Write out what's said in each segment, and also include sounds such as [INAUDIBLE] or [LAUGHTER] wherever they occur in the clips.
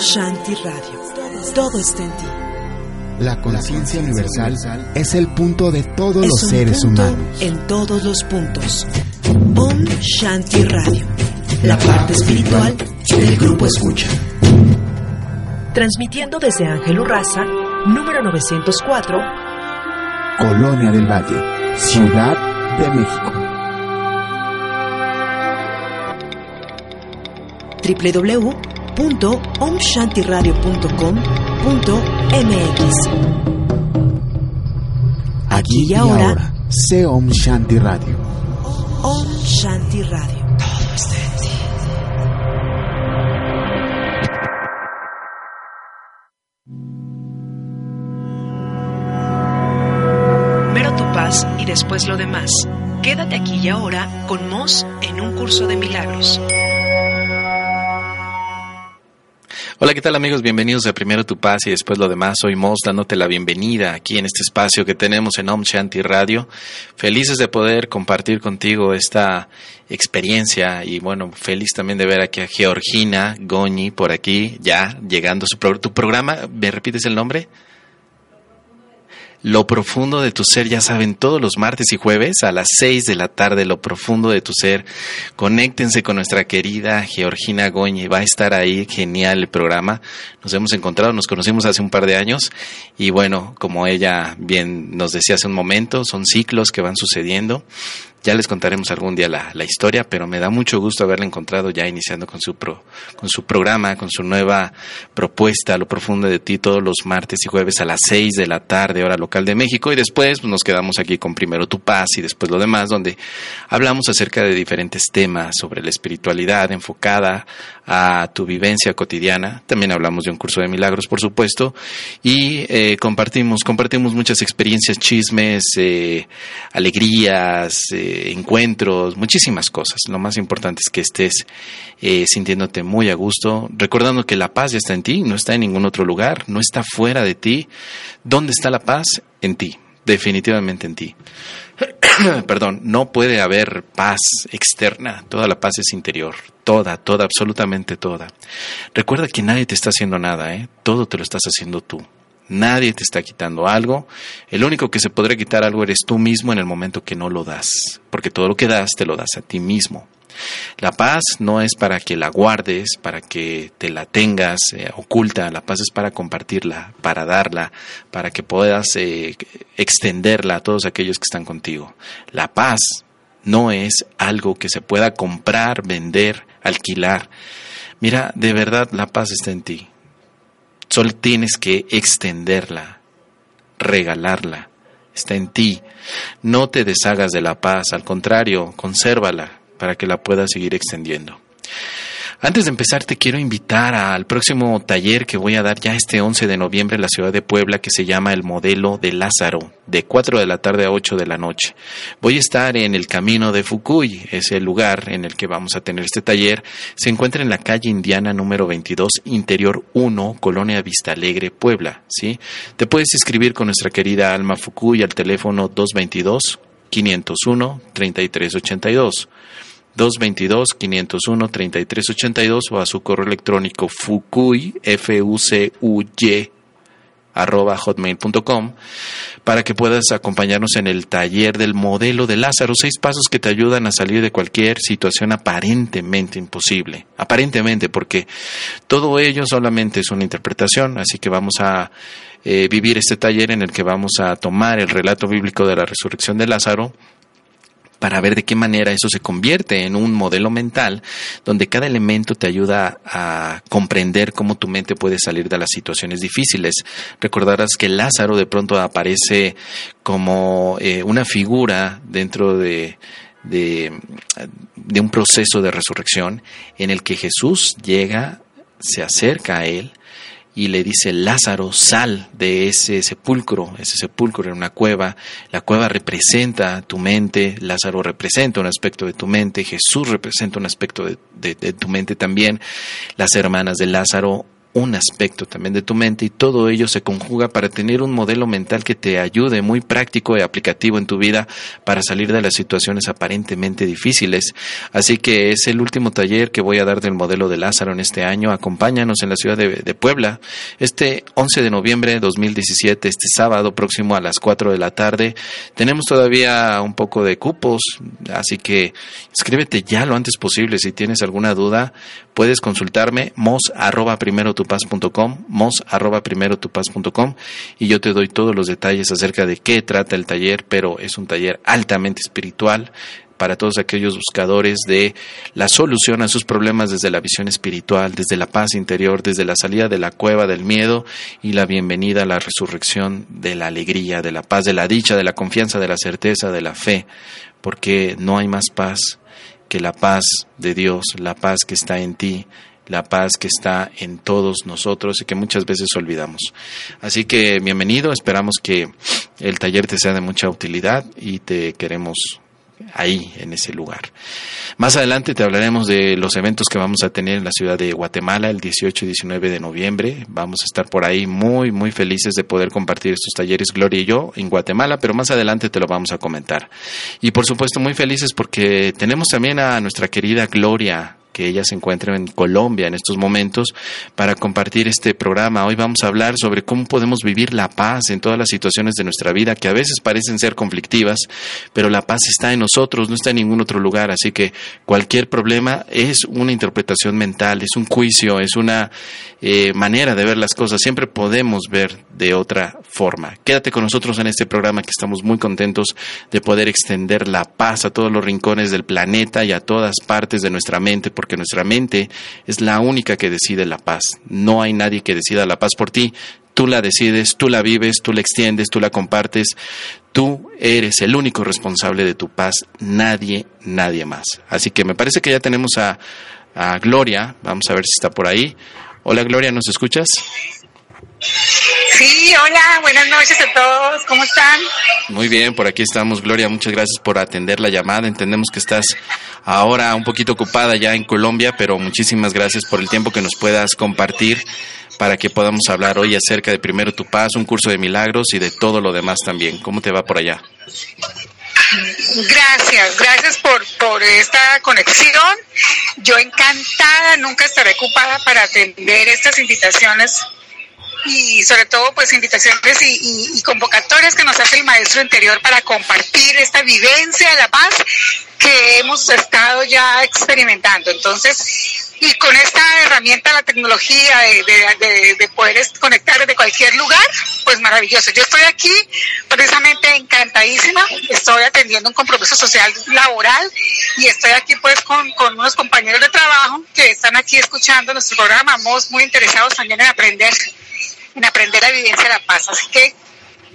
Shanti Radio. Todo está en ti. La conciencia universal es el punto de todos los seres humanos. En todos los puntos. Om Shanti Radio. La parte espiritual del grupo Escucha. Transmitiendo desde Ángel Urraza, número 904. Colonia del Valle, Ciudad de México. www www.omshantiradio.com.mx Aquí y ahora, sé Om Shanti Radio. Om Shanti Radio. Lo demás. Quédate aquí y ahora con Moss en un curso de milagros. Hola, ¿qué tal amigos? Bienvenidos a Primero Tu Paz y después lo demás. Soy Mos dándote la bienvenida aquí en este espacio que tenemos en Om Shanti Radio. Felices de poder compartir contigo esta experiencia y bueno, feliz también de ver aquí a Georgina Goñi por aquí ya llegando a su tu programa. ¿Me repites el nombre? Lo profundo de tu ser, ya saben, todos los martes y jueves a las 6 de la tarde, lo profundo de tu ser. Conéctense con nuestra querida Georgina Goñe, va a estar ahí, genial el programa. Nos hemos encontrado, nos conocimos hace un par de años y bueno, como ella bien nos decía hace un momento, son ciclos que van sucediendo ya les contaremos algún día la, historia, pero me da mucho gusto haberla encontrado ya iniciando con su, pro, con su programa, con su nueva propuesta, Lo Profundo de Ti, todos los martes y jueves a las 6 de la tarde, hora local de México. Y después pues, nos quedamos aquí con primero Tu Paz y después lo demás, donde hablamos acerca de diferentes temas sobre la espiritualidad enfocada a tu vivencia cotidiana. También hablamos de un curso de milagros, por supuesto, y eh, compartimos, compartimos muchas experiencias, chismes, eh, alegrías, eh, encuentros, muchísimas cosas. Lo más importante es que estés sintiéndote muy a gusto, recordando que la paz ya está en ti, no está en ningún otro lugar, no está fuera de ti. ¿Dónde está la paz? En ti, definitivamente en ti. [CLEARS THROAT] perdón, no puede haber paz externa, toda la paz es interior, toda, toda, absolutamente toda. Recuerda que nadie te está haciendo nada, ¿eh? todo te lo estás haciendo tú. Nadie te está quitando algo. El único que se podrá quitar algo eres tú mismo en el momento que no lo das, porque todo lo que das te lo das a ti mismo. La paz no es para que la guardes, para que te la tengas eh, oculta, la paz es para compartirla, para darla, para que puedas eh, extenderla a todos aquellos que están contigo. La paz no es algo que se pueda comprar, vender, alquilar. Mira, de verdad la paz está en ti. Solo tienes que extenderla, regalarla. Está en ti. No te deshagas de la paz, al contrario, consérvala, para que la pueda seguir extendiendo. Antes de empezar, te quiero invitar al próximo taller que voy a dar ya este 11 de noviembre en la ciudad de Puebla, que se llama El Modelo de Lázaro, de 4 de la tarde a 8 de la noche. Voy a estar en el Camino de Fukui, es el lugar en el que vamos a tener este taller. Se encuentra en la calle Indiana número 22, Interior 1, Colonia Vista Alegre, Puebla. ¿sí? Te puedes inscribir con nuestra querida Alma Fukui al teléfono 222 501 3382. 222-501-3382 o a su correo electrónico fucuy, f u c u y arroba hotmail.com para que puedas acompañarnos en el taller del modelo de Lázaro, seis pasos que te ayudan a salir de cualquier situación aparentemente imposible, aparentemente porque todo ello solamente es una interpretación, así que vamos a eh, vivir este taller en el que vamos a tomar el relato bíblico de la resurrección de Lázaro para ver de qué manera eso se convierte en un modelo mental donde cada elemento te ayuda a comprender cómo tu mente puede salir de las situaciones difíciles. Recordarás que Lázaro de pronto aparece como eh, una figura dentro de, de, de un proceso de resurrección en el que Jesús llega, se acerca a él, y le dice, Lázaro, sal de ese sepulcro. Ese sepulcro era una cueva. La cueva representa tu mente, Lázaro representa un aspecto de tu mente, Jesús representa un aspecto de, tu mente también. Las hermanas de Lázaro un aspecto también de tu mente y todo ello se conjuga para tener un modelo mental que te ayude muy práctico y aplicativo en tu vida para salir de las situaciones aparentemente difíciles. Así que es el último taller que voy a dar del modelo de Lázaro en este año. Acompáñanos en la ciudad de, Puebla este 11 de noviembre de 2017, este sábado próximo a las 4 de la tarde. Tenemos todavía un poco de cupos, así que escríbete ya lo antes posible. Si tienes alguna duda, puedes consultarme mos arroba y yo te doy todos los detalles acerca de qué trata el taller, pero es un taller altamente espiritual para todos aquellos buscadores de la solución a sus problemas desde la visión espiritual, desde la paz interior, desde la salida de la cueva del miedo y la bienvenida a la resurrección de la alegría, de la paz, de la dicha, de la confianza, de la certeza, de la fe, porque no hay más paz que la paz de Dios, la paz que está en ti, la paz que está en todos nosotros y que muchas veces olvidamos. Así que bienvenido, esperamos que el taller te sea de mucha utilidad y te queremos ahí, en ese lugar. Más adelante te hablaremos de los eventos que vamos a tener en la ciudad de Guatemala el 18 y 19 de noviembre. Vamos a estar por ahí muy, muy felices de poder compartir estos talleres, Gloria y yo, en Guatemala, pero más adelante te lo vamos a comentar. Y por supuesto muy felices porque tenemos también a nuestra querida Gloria que ella se encuentra en Colombia en estos momentos para compartir este programa. Hoy vamos a hablar sobre cómo podemos vivir la paz en todas las situaciones de nuestra vida que a veces parecen ser conflictivas, pero la paz está en nosotros, no está en ningún otro lugar. Así que cualquier problema es una interpretación mental, es un juicio, es una eh, manera de ver las cosas. Siempre podemos ver de otra forma. Quédate con nosotros en este programa que estamos muy contentos de poder extender la paz a todos los rincones del planeta y a todas partes de nuestra mente porque nuestra mente es la única que decide la paz. No hay nadie que decida la paz por ti. Tú la decides, tú la vives, tú la extiendes, tú la compartes. Tú eres el único responsable de tu paz, nadie, nadie más. Así que me parece que ya tenemos a, a Gloria. Vamos a ver si está por ahí. Hola Gloria, ¿nos escuchas? Sí, hola, buenas noches a todos, ¿cómo están? Muy bien, por aquí estamos, Gloria, muchas gracias por atender la llamada. Entendemos que estás ahora un poquito ocupada ya en Colombia, pero muchísimas gracias por el tiempo que nos puedas compartir para que podamos hablar hoy acerca de Primero Tu Paz, un curso de milagros y de todo lo demás también. ¿Cómo te va por allá? Gracias, gracias por, por esta conexión. Yo encantada, nunca estaré ocupada para atender estas invitaciones y sobre todo pues invitaciones y, y, convocatorias que nos hace el maestro interior para compartir esta vivencia de la paz que hemos estado ya experimentando. Entonces, y con esta herramienta, la tecnología de, de, de, poder conectar desde cualquier lugar, pues maravilloso. Yo estoy aquí precisamente encantadísima, estoy atendiendo un compromiso social laboral y estoy aquí pues con, con unos compañeros de trabajo que están aquí escuchando nuestro programa, muy interesados también en aprender en aprender a vivencia la paz. Así que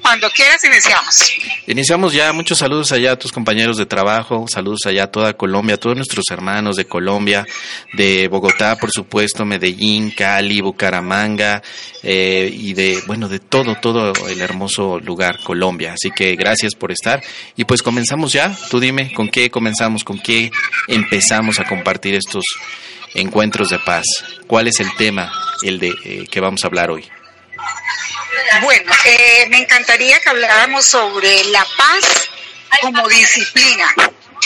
cuando quieras iniciamos. Iniciamos ya. Muchos saludos allá a tus compañeros de trabajo, saludos allá a toda Colombia, a todos nuestros hermanos de Colombia, de Bogotá, por supuesto, Medellín, Cali, Bucaramanga eh, y de, bueno, de todo, todo el hermoso lugar, Colombia. Así que gracias por estar. Y pues comenzamos ya. Tú dime, ¿con qué comenzamos? ¿Con qué empezamos a compartir estos encuentros de paz? ¿Cuál es el tema el de eh, que vamos a hablar hoy? Bueno, eh, me encantaría que habláramos sobre la paz como disciplina,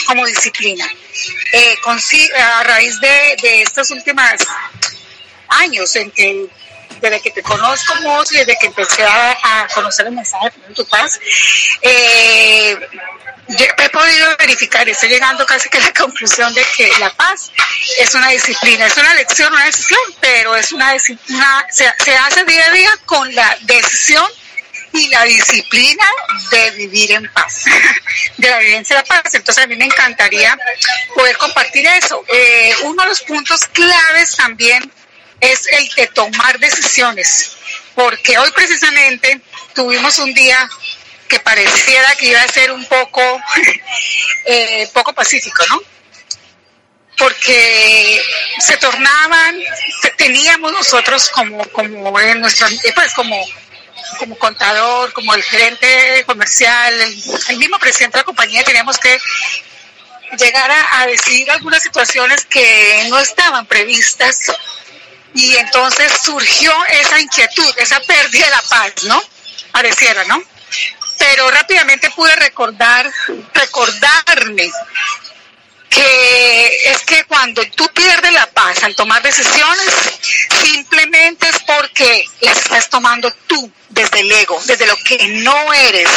como disciplina. Eh, con, a raíz de, de estos últimos años en que desde que te conozco mucho, desde que empecé a, conocer el mensaje de tu paz, eh, he podido verificar estoy llegando casi que a la conclusión de que la paz es una disciplina, es una lección, una decisión, pero es una, se, se hace día a día con la decisión y la disciplina de vivir en paz, [LAUGHS] de la vivencia de la paz. Entonces a mí me encantaría poder compartir eso. Eh, uno de los puntos claves también es el de tomar decisiones, porque hoy precisamente tuvimos un día que pareciera que iba a ser un poco, [LAUGHS] eh, poco pacífico, ¿no? Porque se tornaban, teníamos nosotros como, como en nuestro, pues como, como contador, como el gerente comercial, el, el mismo presidente de la compañía, teníamos que llegar a, a decidir algunas situaciones que no estaban previstas y entonces surgió esa inquietud, esa pérdida de la paz, ¿no? Pareciera, ¿no? Pero rápidamente pude recordar, recordarme que es que cuando tú pierdes la paz al tomar decisiones, simplemente es porque las estás tomando tú desde el ego, desde lo que no eres,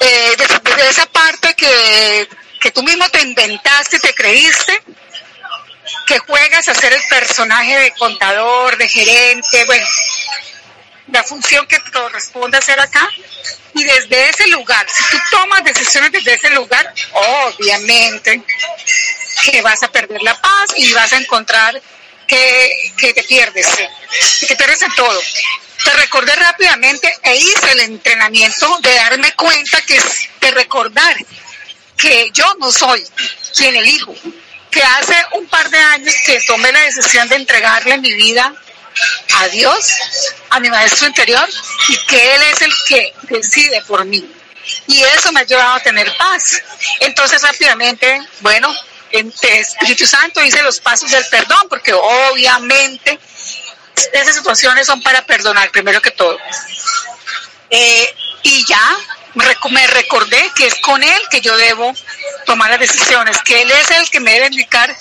eh, desde, esa parte que, que tú mismo te inventaste te creíste, que juegas a ser el personaje de contador, de gerente, bueno, la función que corresponde hacer acá. Y desde ese lugar, si tú tomas decisiones desde ese lugar, obviamente que vas a perder la paz y vas a encontrar que, que te pierdes, que te pierdes en todo. Te recordé rápidamente e hice el entrenamiento de darme cuenta que de recordar que yo no soy quien elijo, que hace un par de años que tomé la decisión de entregarle mi vida a Dios, a mi maestro interior, y que Él es el que decide por mí. Y eso me ha ayudado a tener paz. Entonces rápidamente, bueno, en Espíritu Santo hice los pasos del perdón, porque obviamente esas situaciones son para perdonar primero que todo. Eh, y ya me recordé que es con Él que yo debo tomar las decisiones, que Él es el que me debe indicar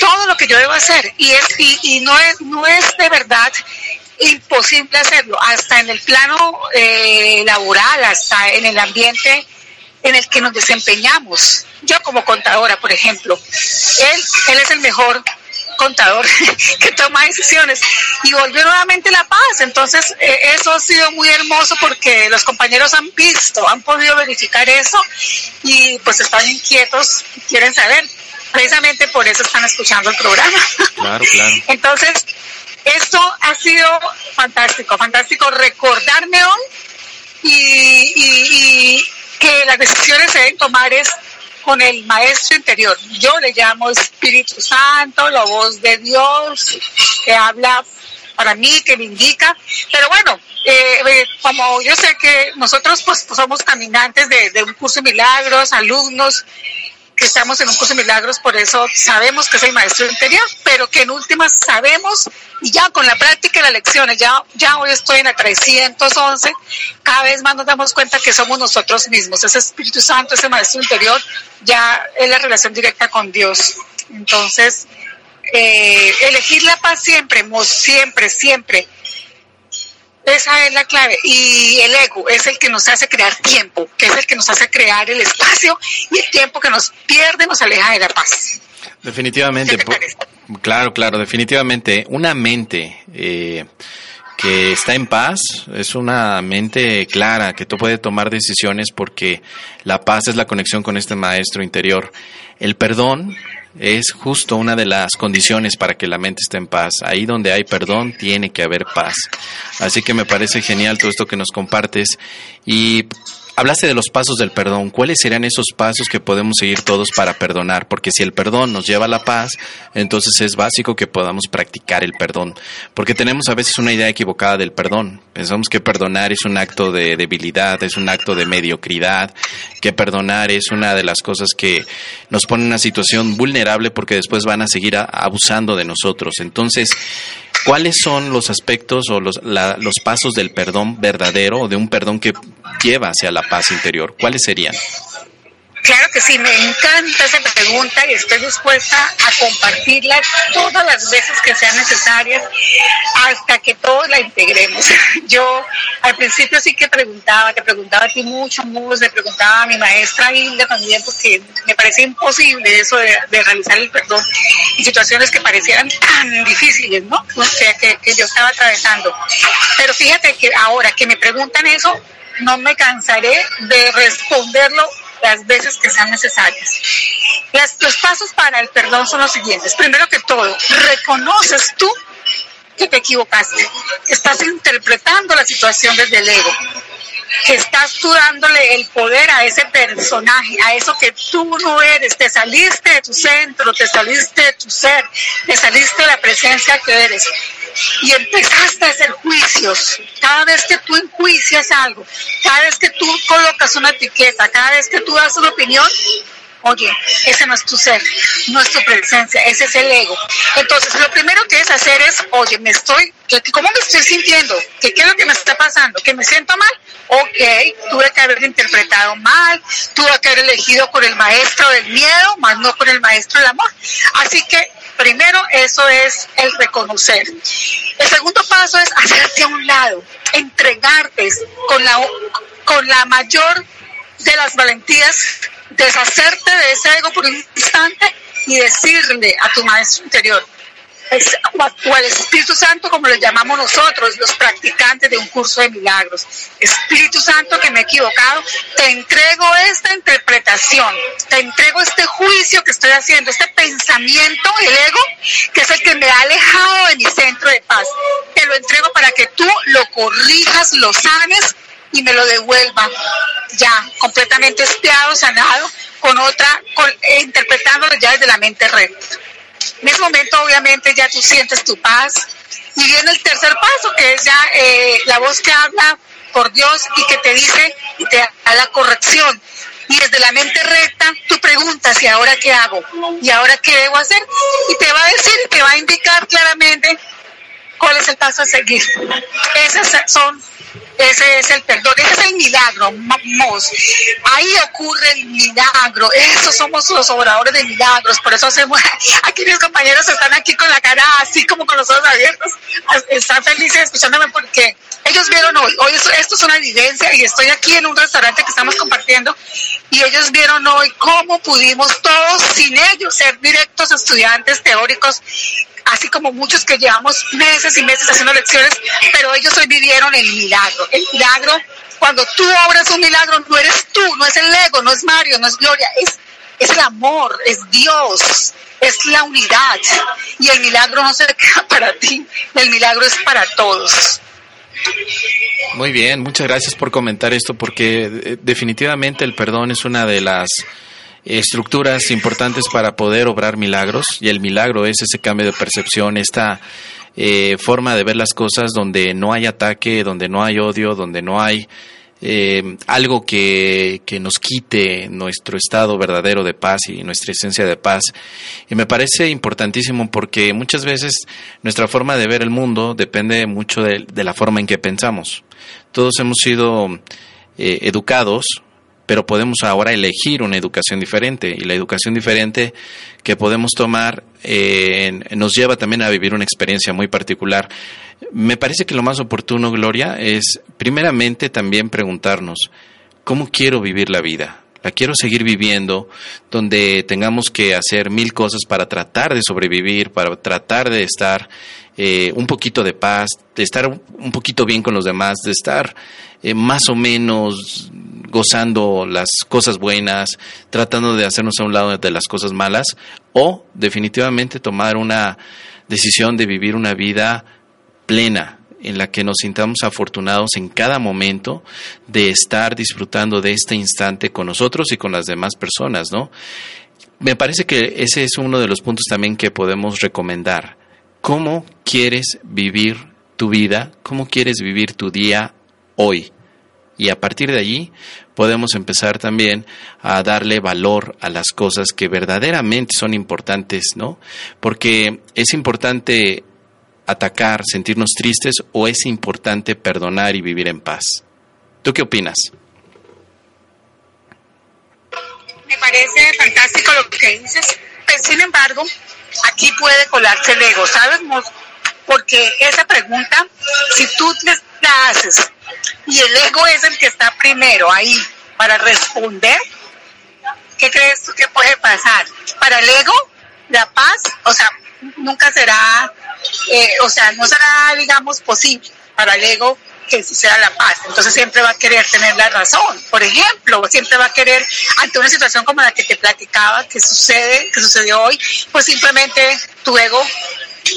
todo lo que yo debo hacer. Y es y, no es no es de verdad imposible hacerlo. Hasta en el plano eh, laboral hasta en el ambiente en el que nos desempeñamos. Yo como contadora por ejemplo él él es el mejor contador [LAUGHS] que toma decisiones y volvió nuevamente la paz entonces eh, eso ha sido muy hermoso porque los compañeros han visto han podido verificar eso y pues están inquietos quieren saber precisamente por eso están escuchando el programa. Claro, claro. [LAUGHS] Entonces, esto ha sido fantástico, fantástico recordarme hoy y, que las decisiones se deben tomar es con el maestro interior. Yo le llamo Espíritu Santo, la voz de Dios que habla para mí, que me indica. Pero bueno, eh, eh, como yo sé que nosotros pues, somos caminantes de, de un curso de milagros, alumnos, que estamos en un curso de milagros, por eso sabemos que es el maestro interior, pero que en últimas sabemos y ya con la práctica y las lecciones, ya, ya hoy estoy en la 311, cada vez más nos damos cuenta que somos nosotros mismos, ese Espíritu Santo, ese maestro interior, ya es la relación directa con Dios. Entonces, eh, elegir la paz siempre, siempre, siempre esa es la clave. Y el ego es el que nos hace crear tiempo, que es el que nos hace crear el espacio y el tiempo que nos pierde nos aleja de la paz. Definitivamente. Claro, claro, definitivamente. Una mente eh, que está en paz es una mente clara, que tú puedes tomar decisiones porque la paz es la conexión con este maestro interior. El perdón es justo una de las condiciones para que la mente esté en paz. Ahí donde hay perdón, tiene que haber paz. Así que me parece genial todo esto que nos compartes. Y Hablaste de los pasos del perdón. ¿Cuáles serían esos pasos que podemos seguir todos para perdonar? Porque si el perdón nos lleva a la paz, entonces es básico que podamos practicar el perdón. Porque tenemos a veces una idea equivocada del perdón. Pensamos que perdonar es un acto de debilidad, es un acto de mediocridad, que perdonar es una de las cosas que nos pone en una situación vulnerable porque después van a seguir abusando de nosotros. Entonces, ¿Cuáles son los aspectos o los, los pasos del perdón verdadero o de un perdón que lleva hacia la paz interior? ¿Cuáles serían? Claro que sí, me encanta esa pregunta y estoy dispuesta a compartirla todas las veces que sean necesarias hasta que todos la integremos. [LAUGHS] Yo al principio sí que preguntaba, te preguntaba a ti mucho, mucho, le preguntaba a mi maestra Hilda también porque me parecía imposible eso de, realizar el perdón en situaciones que parecieran tan difíciles, ¿no? que, que yo estaba atravesando. Pero fíjate que ahora que me preguntan eso, no me cansaré de responderlo las veces que sean necesarias. los pasos para el perdón son los siguientes. Primero que todo, reconoces tú que te equivocaste. Estás interpretando la situación desde el ego. Que estás tú dándole el poder a ese personaje, a eso que tú no eres. Te saliste de tu centro, te saliste de tu ser, te saliste de la presencia que eres y empezaste a hacer juicios. Cada vez que tú enjuicias algo, cada vez que tú colocas una etiqueta, cada vez que tú das una opinión, Oye, ese no es tu ser, no es tu presencia, ese es el ego. Entonces, lo primero que es hacer es, oye, me estoy, ¿cómo me estoy sintiendo? ¿Qué, ¿Qué es lo que me está pasando? ¿Que me siento mal? Ok, tuve que haber interpretado mal, tuve que haber elegido con el maestro del miedo, más no con el maestro del amor. Así que primero eso es el reconocer. El segundo paso es hacerte a un lado, entregarte con la, con la mayor de las valentías, deshacerte de ese ego por un instante y decirle a tu maestro interior, es, o al Espíritu Santo, como lo llamamos nosotros, los practicantes de un curso de milagros. Espíritu Santo, que me he equivocado, te entrego esta interpretación, te entrego este juicio que estoy haciendo, este pensamiento, el ego, que es el que me ha alejado de mi centro de paz. Te lo entrego para que tú lo corrijas, lo sanes y me lo devuelva ya completamente espiado, sanado, con otra, con, interpretándolo ya desde la mente recta. En ese momento obviamente ya tú sientes tu paz. Y viene el tercer paso, que es ya eh, la voz que habla por Dios y que te dice y te da la corrección. Y desde la mente recta tú preguntas, ¿y ahora qué hago? ¿Y ahora qué debo hacer? Y te va a decir y te va a indicar claramente cuál es el paso a seguir. Esas son ese es el perdón, ese es el milagro, vamos. Ahí ocurre el milagro. Esos somos los obradores de milagros. Por eso hacemos. [LAUGHS] Aquí mis compañeros están aquí con la cara así como con los ojos abiertos. Están felices escuchándome porque ellos vieron hoy. Hoy esto, esto es una evidencia y estoy aquí en un restaurante que estamos compartiendo y ellos vieron hoy cómo pudimos todos sin ellos ser directos estudiantes teóricos así como muchos que llevamos meses y meses haciendo lecciones, pero ellos hoy vivieron el milagro. El milagro, cuando tú obras un milagro, no eres tú, no es el ego, no es Mario, no es Gloria, es, es el amor, es Dios, es la unidad. Y el milagro no se [LAUGHS] queda para ti, el milagro es para todos. Muy bien, muchas gracias por comentar esto porque eh, definitivamente el perdón es una de las estructuras importantes para poder obrar milagros y el milagro es ese cambio de percepción, esta eh, forma de ver las cosas donde no hay ataque, donde no hay odio, donde no hay eh, algo que, que, nos quite nuestro estado verdadero de paz y nuestra esencia de paz. Y me parece importantísimo porque muchas veces nuestra forma de ver el mundo depende mucho de, de la forma en que pensamos. Todos hemos sido eh, educados pero podemos ahora elegir una educación diferente y la educación diferente que podemos tomar eh, nos lleva también a vivir una experiencia muy particular. Me parece que lo más oportuno, Gloria, es primeramente también preguntarnos, ¿cómo quiero vivir la vida? La quiero seguir viviendo donde tengamos que hacer mil cosas para tratar de sobrevivir, para tratar de estar eh, un poquito de paz, de estar un poquito bien con los demás, de estar eh, más o menos gozando las cosas buenas, tratando de hacernos a un lado de las cosas malas, o definitivamente tomar una decisión de vivir una vida plena, en la que nos sintamos afortunados en cada momento de estar disfrutando de este instante con nosotros y con las demás personas, ¿no? Me parece que ese es uno de los puntos también que podemos recomendar. ¿Cómo quieres vivir tu vida? ¿Cómo quieres vivir tu día hoy? Y a partir de allí podemos empezar también a darle valor a las cosas que verdaderamente son importantes, ¿no? Porque es importante atacar, sentirnos tristes o es importante perdonar y vivir en paz. ¿Tú qué opinas? Me parece fantástico lo que dices, sin embargo, aquí puede colarse el ego, ¿sabes? Porque esa pregunta, si tú la haces y el ego es el que está primero ahí para responder, ¿qué crees tú que puede pasar? Para el ego, la paz, o sea, nunca será, eh, o sea, no será, digamos, posible para el ego que sea la paz. Entonces siempre va a querer tener la razón. Por ejemplo, siempre va a querer, ante una situación como la que te platicaba, que sucede, que sucedió hoy, pues simplemente tu ego,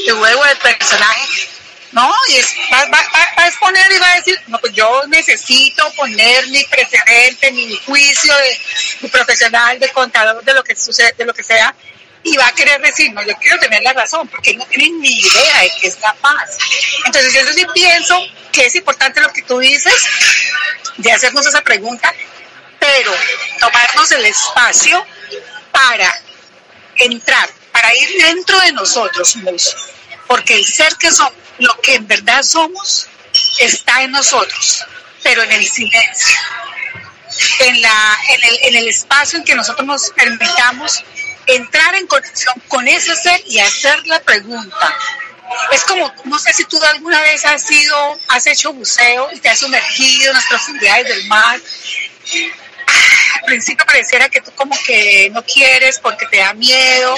tu ego del personaje no, y es, va, a exponer y va a decir, no, pues yo necesito poner mi precedente, mi juicio de, profesional, de contador, de lo que sucede, de lo que sea, y va a querer decir, no, yo quiero tener la razón, porque no tienen ni idea de qué es la paz. Entonces yo sí pienso que es importante lo que tú dices, de hacernos esa pregunta, pero tomarnos el espacio para entrar, para ir dentro de nosotros, porque el ser que somos, lo que en verdad somos, está en nosotros, pero en el silencio, en, la, en, el, en el espacio en que nosotros nos permitamos entrar en conexión con ese ser y hacer la pregunta. Es como, no sé si tú alguna vez has ido, has hecho buceo y te has sumergido en las profundidades del mar. Al principio pareciera que tú como que no quieres porque te da miedo.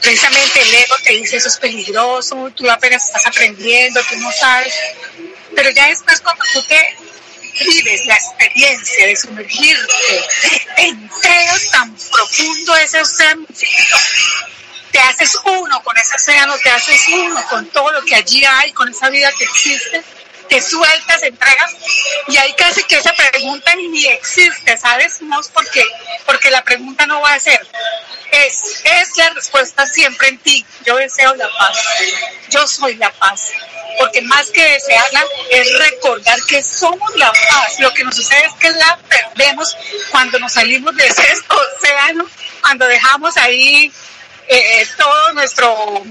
Precisamente el ego te dice eso es peligroso, tú apenas estás aprendiendo, tú no sabes. Pero ya después cuando tú te vives la experiencia de sumergirte, te entregas tan profundo ese océano. Te haces uno con ese océano, te haces uno con todo lo que allí hay, con esa vida que existe, te sueltas, entregas, y ahí casi que esa pregunta ni existe, ¿sabes? No es porque, porque la pregunta no va a ser, es, es la respuesta siempre en ti, yo deseo la paz, yo soy la paz, porque más que desearla es recordar que somos la paz. Lo que nos sucede es que la perdemos cuando nos salimos de ese océano, cuando dejamos ahí eh, todo nuestro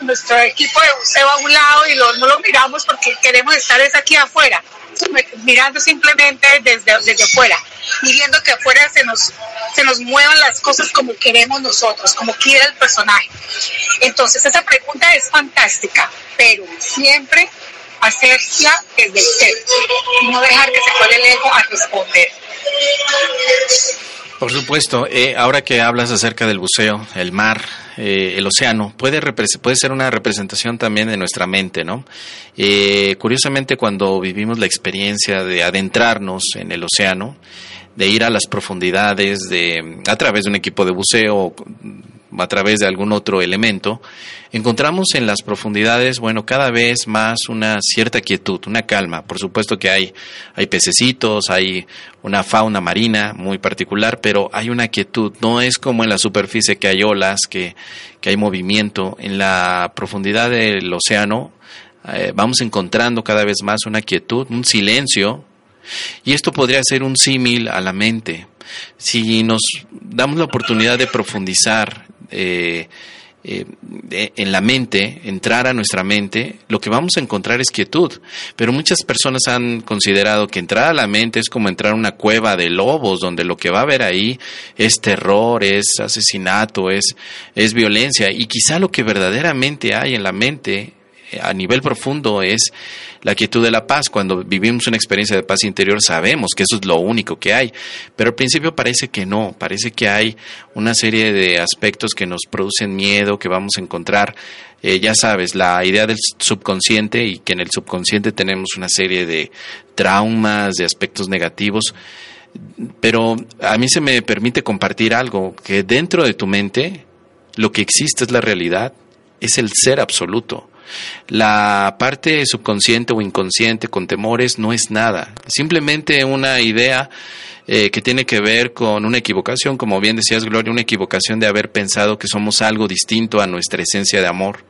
nuestro equipo de buceo a un lado y no lo miramos porque queremos estar es aquí afuera, mirando simplemente desde, desde afuera y viendo que afuera se nos, se nos muevan las cosas como queremos nosotros, como quiere el personaje. Entonces esa pregunta es fantástica, pero siempre hacerla desde el ser y no dejar que se cuele el ego a responder. Por supuesto, eh, ahora que hablas acerca del buceo, el mar, eh, el océano, puede, puede ser una representación también de nuestra mente, ¿no? Eh, curiosamente, cuando vivimos la experiencia de adentrarnos en el océano, de ir a las profundidades, de a través de un equipo de buceo, a través de algún otro elemento, encontramos en las profundidades, bueno, cada vez más una cierta quietud, una calma. Por supuesto que hay, hay pececitos, hay una fauna marina muy particular, pero hay una quietud. No es como en la superficie que hay olas, que, que hay movimiento. En la profundidad del océano eh, vamos encontrando cada vez más una quietud, un silencio, y esto podría ser un símil a la mente. Si nos damos la oportunidad de profundizar eh, eh, en la mente, entrar a nuestra mente, lo que vamos a encontrar es quietud. Pero muchas personas han considerado que entrar a la mente es como entrar a una cueva de lobos, donde lo que va a haber ahí es terror, es asesinato, es, es violencia. Y quizá lo que verdaderamente hay en la mente a nivel profundo es la quietud de la paz. Cuando vivimos una experiencia de paz interior sabemos que eso es lo único que hay, pero al principio parece que no, parece que hay una serie de aspectos que nos producen miedo, que vamos a encontrar. Eh, ya sabes, la idea del subconsciente y que en el subconsciente tenemos una serie de traumas, de aspectos negativos, pero a mí se me permite compartir algo, que dentro de tu mente lo que existe es la realidad, es el ser absoluto. La parte subconsciente o inconsciente con temores no es nada, simplemente una idea eh, que tiene que ver con una equivocación, como bien decías Gloria, una equivocación de haber pensado que somos algo distinto a nuestra esencia de amor.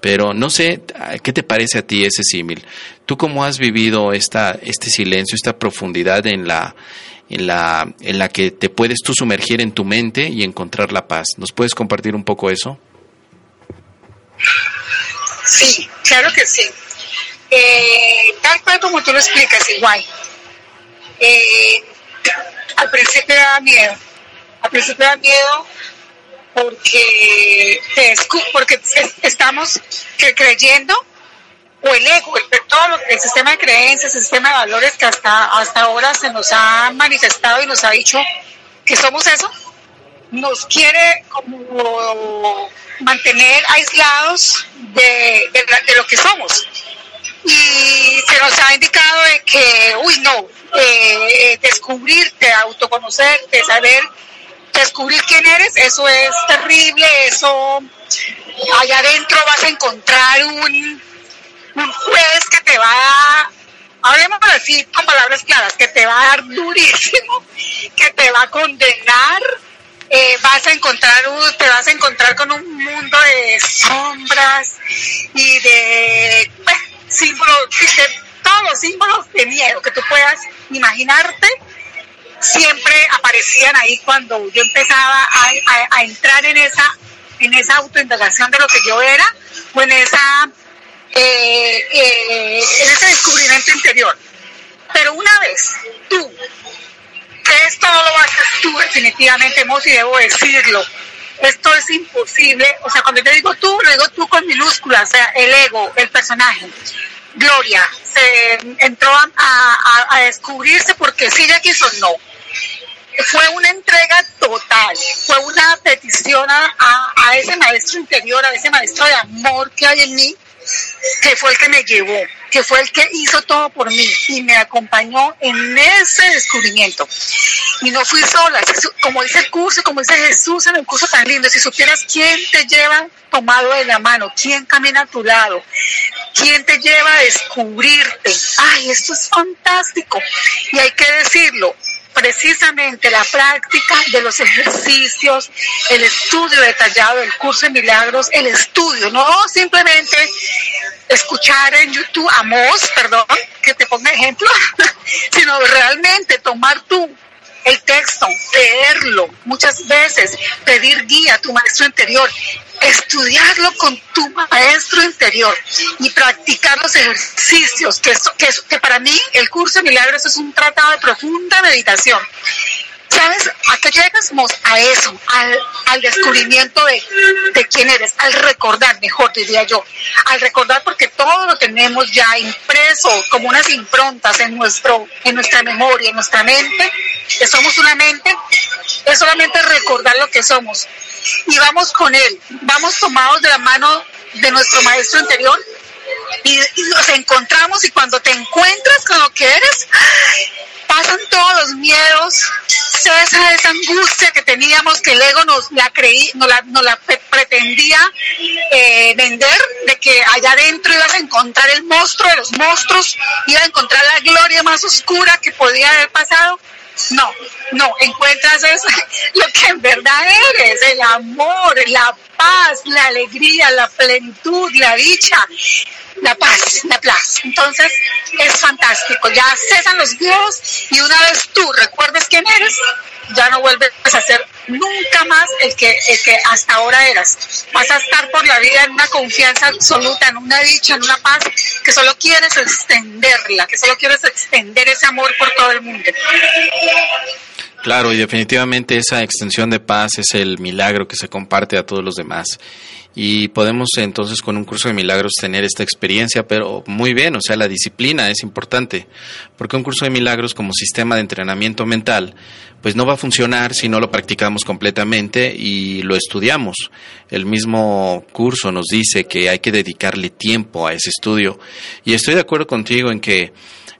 Pero no sé, ¿qué te parece a ti ese símil? ¿Tú cómo has vivido esta, este silencio, esta profundidad en la, en la, en la que te puedes tú sumergir en tu mente y encontrar la paz? ¿Nos puedes compartir un poco eso? Sí, claro que sí. Eh, tal cual como tú lo explicas, igual. Eh, al principio da miedo. Al principio da miedo porque, porque estamos creyendo, o el ego, el, todo lo el sistema de creencias, el sistema de valores que hasta, hasta ahora se nos ha manifestado y nos ha dicho que somos eso, nos quiere como mantener aislados de, de, lo que somos. Y se nos ha indicado de que, uy, no, eh, descubrirte, autoconocerte, saber descubrir quién eres, eso es terrible, eso allá adentro vas a encontrar un, un juez que te va a, hablemos así con palabras claras, que te va a dar durísimo, que te va a condenar eh, vas a encontrar, te vas a encontrar con un mundo de sombras y de símbolos, de todos los símbolos de miedo que tú puedas imaginarte, siempre aparecían ahí cuando yo empezaba a, entrar en esa, en esa autoindagación de lo que yo era o en esa eh, eh, en ese descubrimiento interior. Pero una vez tú, que esto no lo haces tú definitivamente, Mos, y debo decirlo, esto es imposible, o sea, cuando yo digo tú, lo digo tú con minúsculas, o sea, el ego, el personaje. Gloria se entró a, a, descubrirse porque si ella quiso no. Fue una entrega total, fue una petición a, a ese maestro interior, a ese maestro de amor que hay en mí, que fue el que me llevó, que fue el que hizo todo por mí y me acompañó en ese descubrimiento. Y no fui sola, como dice el curso, como dice Jesús en el curso tan lindo, si supieras quién te lleva tomado de la mano, quién camina a tu lado, quién te lleva a descubrirte. Ay, esto es fantástico. Y hay que decirlo, precisamente la práctica de los ejercicios, el estudio detallado del curso de milagros, el estudio, no simplemente escuchar en YouTube a Moss, perdón, que te ponga ejemplo, [LAUGHS] sino realmente tomar tú el texto, leerlo muchas veces, pedir guía a tu maestro interior, estudiarlo con tu maestro interior y practicar los ejercicios, que, que, que para mí el curso de milagros es un tratado de profunda meditación. ¿Sabes? ¿A qué llegas? A eso, al, al descubrimiento de, de, quién eres, al recordar, mejor diría yo, al recordar porque todo lo tenemos ya impreso como unas improntas en, nuestro, en nuestra memoria, en nuestra mente, que somos una mente, es solamente recordar lo que somos. Y vamos con él, vamos tomados de la mano de nuestro maestro interior y, nos encontramos y cuando te encuentras con lo que eres, pasan todos los miedos, cesa esa angustia que teníamos, que el ego nos la creí, nos la, nos la pretendía eh, vender, de que allá adentro ibas a encontrar el monstruo de los monstruos, ibas a encontrar la gloria más oscura que podía haber pasado. No, no, encuentras eso, [LAUGHS] lo que en verdad eres, el amor, la paz, la alegría, la plenitud, la dicha, la paz, la paz. Entonces es fantástico, ya cesan los dios y una vez tú recuerdes quién eres, ya no vuelves a ser nunca más el que, el que hasta ahora eras. Vas a estar por la vida en una confianza absoluta, en una dicha, en una paz, que solo quieres extenderla, que solo quieres extender ese amor por todo el mundo. Claro, y definitivamente esa extensión de paz es el milagro que se comparte a todos los demás. Y podemos entonces con un curso de milagros tener esta experiencia, pero muy bien, o sea, la disciplina es importante, porque un curso de milagros como sistema de entrenamiento mental, pues no va a funcionar si no lo practicamos completamente y lo estudiamos. El mismo curso nos dice que hay que dedicarle tiempo a ese estudio. Y estoy de acuerdo contigo en que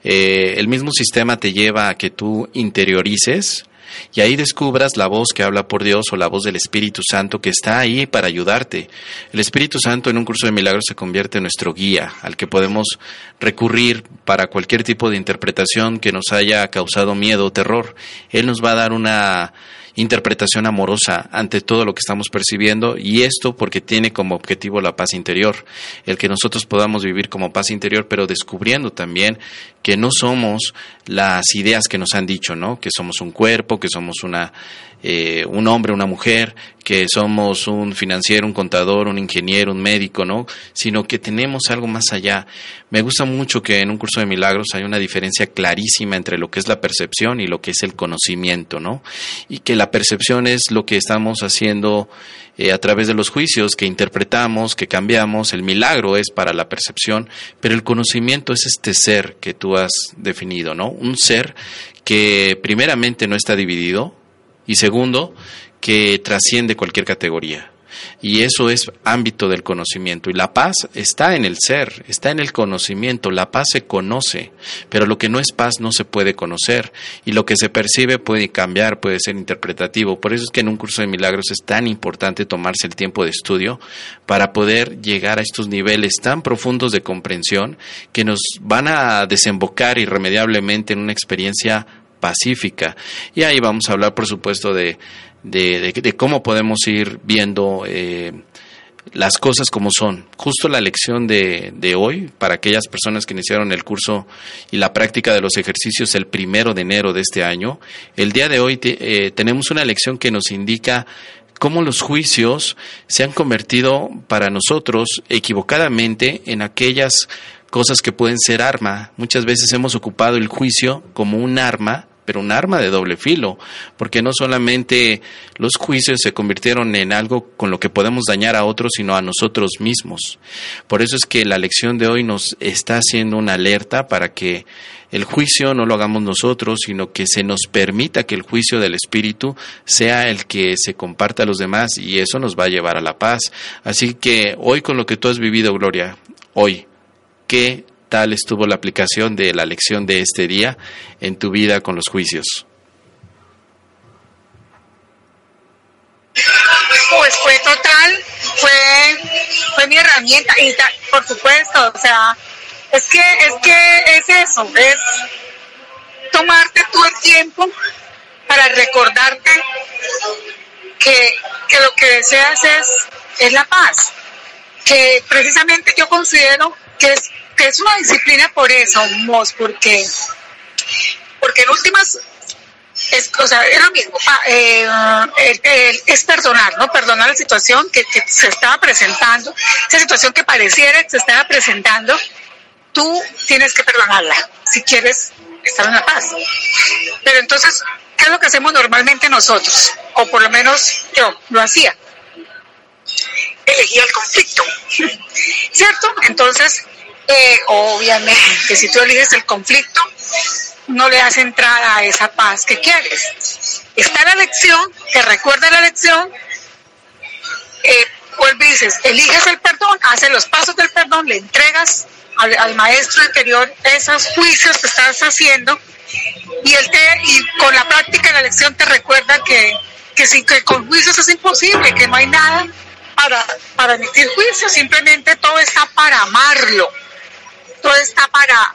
eh, el mismo sistema te lleva a que tú interiorices, y ahí descubras la voz que habla por Dios o la voz del Espíritu Santo que está ahí para ayudarte. El Espíritu Santo en un curso de milagros se convierte en nuestro guía, al que podemos recurrir para cualquier tipo de interpretación que nos haya causado miedo o terror. Él nos va a dar una interpretación amorosa ante todo lo que estamos percibiendo y esto porque tiene como objetivo la paz interior, el que nosotros podamos vivir como paz interior, pero descubriendo también que no somos las ideas que nos han dicho, ¿no? Que somos un cuerpo, que somos una eh, un hombre, una mujer, que somos un financiero, un contador, un ingeniero, un médico, ¿no? Sino que tenemos algo más allá. Me gusta mucho que en un curso de milagros hay una diferencia clarísima entre lo que es la percepción y lo que es el conocimiento, ¿no? Y que la percepción es lo que estamos haciendo eh, a través de los juicios, que interpretamos, que cambiamos. El milagro es para la percepción, pero el conocimiento es este ser que tú has definido, ¿no? Un ser que primeramente no está dividido, y segundo, que trasciende cualquier categoría. Y eso es ámbito del conocimiento. Y la paz está en el ser, está en el conocimiento. La paz se conoce, pero lo que no es paz no se puede conocer. Y lo que se percibe puede cambiar, puede ser interpretativo. Por eso es que en un curso de milagros es tan importante tomarse el tiempo de estudio para poder llegar a estos niveles tan profundos de comprensión que nos van a desembocar irremediablemente en una experiencia pacífica. Y ahí vamos a hablar, por supuesto, de, de, cómo podemos ir viendo eh, las cosas como son. Justo la lección de, hoy, para aquellas personas que iniciaron el curso y la práctica de los ejercicios el primero de enero de este año, el día de hoy eh, tenemos una lección que nos indica cómo los juicios se han convertido para nosotros equivocadamente en aquellas cosas que pueden ser arma. Muchas veces hemos ocupado el juicio como un arma un arma de doble filo, porque no solamente los juicios se convirtieron en algo con lo que podemos dañar a otros, sino a nosotros mismos. Por eso es que la lección de hoy nos está haciendo una alerta para que el juicio no lo hagamos nosotros, sino que se nos permita que el juicio del Espíritu sea el que se comparta a los demás y eso nos va a llevar a la paz. Así que hoy con lo que tú has vivido, Gloria, hoy, ¿qué tal estuvo la aplicación de la lección de este día en tu vida con los juicios? Pues fue total, fue, fue mi herramienta y por supuesto, o sea, es que es que es eso, es tomarte todo el tiempo para recordarte que, que lo que deseas es, es la paz. Que precisamente yo considero que es que es una disciplina por eso, Mos, porque, porque en últimas es, o sea, es lo mismo, eh, es perdonar, ¿no? Perdonar la situación que, que, se estaba presentando, esa situación que pareciera que se estaba presentando, tú tienes que perdonarla si quieres estar en la paz. Pero entonces, ¿qué es lo que hacemos normalmente nosotros? O por lo menos yo lo hacía. Elegía el conflicto, [LAUGHS] ¿cierto? Entonces, eh, obviamente, si tú eliges el conflicto, no le das entrada a esa paz que quieres. Está la lección, te recuerda la lección, eh, vuelve y dices, eliges el perdón, haces los pasos del perdón, le entregas al, maestro interior esos juicios que estás haciendo y él te, y con la práctica la lección te recuerda que, que, sin, que con juicios es imposible, que no hay nada para, para emitir juicios, simplemente todo está para amarlo todo está para,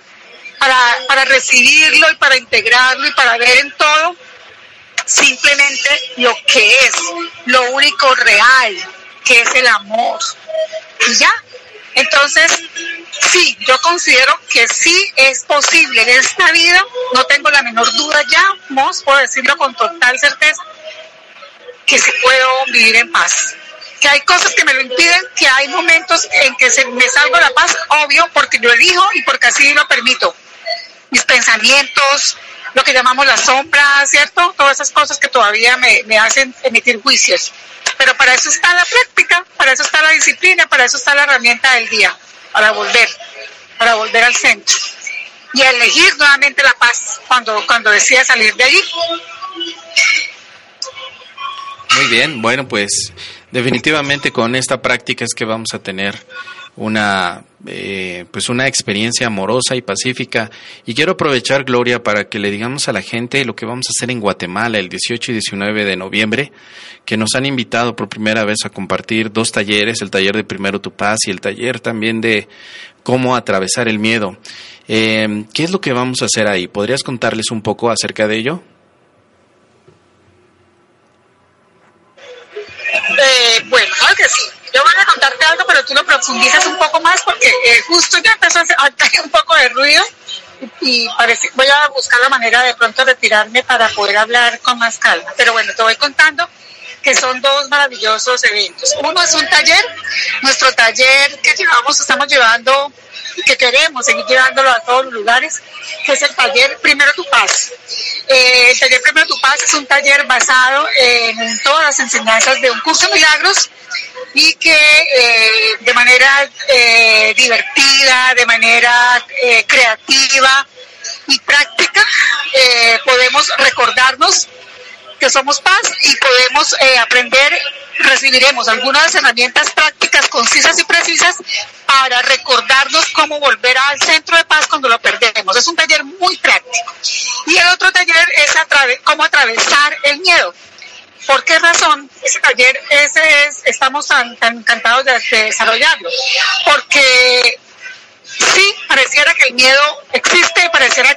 para, para recibirlo y para integrarlo y para ver en todo simplemente lo que es, lo único real, que es el amor. Y ya. Entonces, sí, yo considero que sí es posible en esta vida, no tengo la menor duda ya, Mos, puedo decirlo con total certeza, que sí puedo vivir en paz que hay cosas que me lo impiden, que hay momentos en que se me salgo la paz, obvio, porque yo elijo y porque así lo permito. Mis pensamientos, lo que llamamos la sombra, ¿cierto? Todas esas cosas que todavía me, me hacen emitir juicios. Pero para eso está la práctica, para eso está la disciplina, para eso está la herramienta del día, para volver, para volver al centro. Y elegir nuevamente la paz cuando, cuando decida salir de allí. Muy bien, bueno, pues definitivamente con esta práctica es que vamos a tener una eh, pues una experiencia amorosa y pacífica. Y quiero aprovechar Gloria para que le digamos a la gente lo que vamos a hacer en Guatemala el 18 y 19 de noviembre que nos han invitado por primera vez a compartir dos talleres el taller de primero tu paz y el taller también de cómo atravesar el miedo. Eh, qué es lo que vamos a hacer ahí podrías contarles un poco acerca de ello tú lo profundizas un poco más porque eh, justo ya empezó a caer un poco de ruido y, parece, voy a buscar la manera de pronto retirarme para poder hablar con más calma. Pero bueno, te voy contando que son dos maravillosos eventos. Uno es un taller, nuestro taller que llevamos, estamos llevando que queremos seguir llevándolo a todos los lugares, que es el taller Primero Tu Paz. Eh, el taller Primero Tu Paz es un taller basado en todas las enseñanzas de un curso de milagros y que eh, de manera eh, divertida, de manera creativa y práctica podemos recordarnos que somos paz y podemos aprender recibiremos algunas herramientas prácticas, concisas y precisas para recordarnos cómo volver al centro de paz cuando lo perdemos. Es un taller muy práctico. Y el otro taller es cómo atravesar el miedo. ¿Por qué razón ese taller ese es, estamos tan, tan encantados de, desarrollarlo? Porque sí, pareciera que el miedo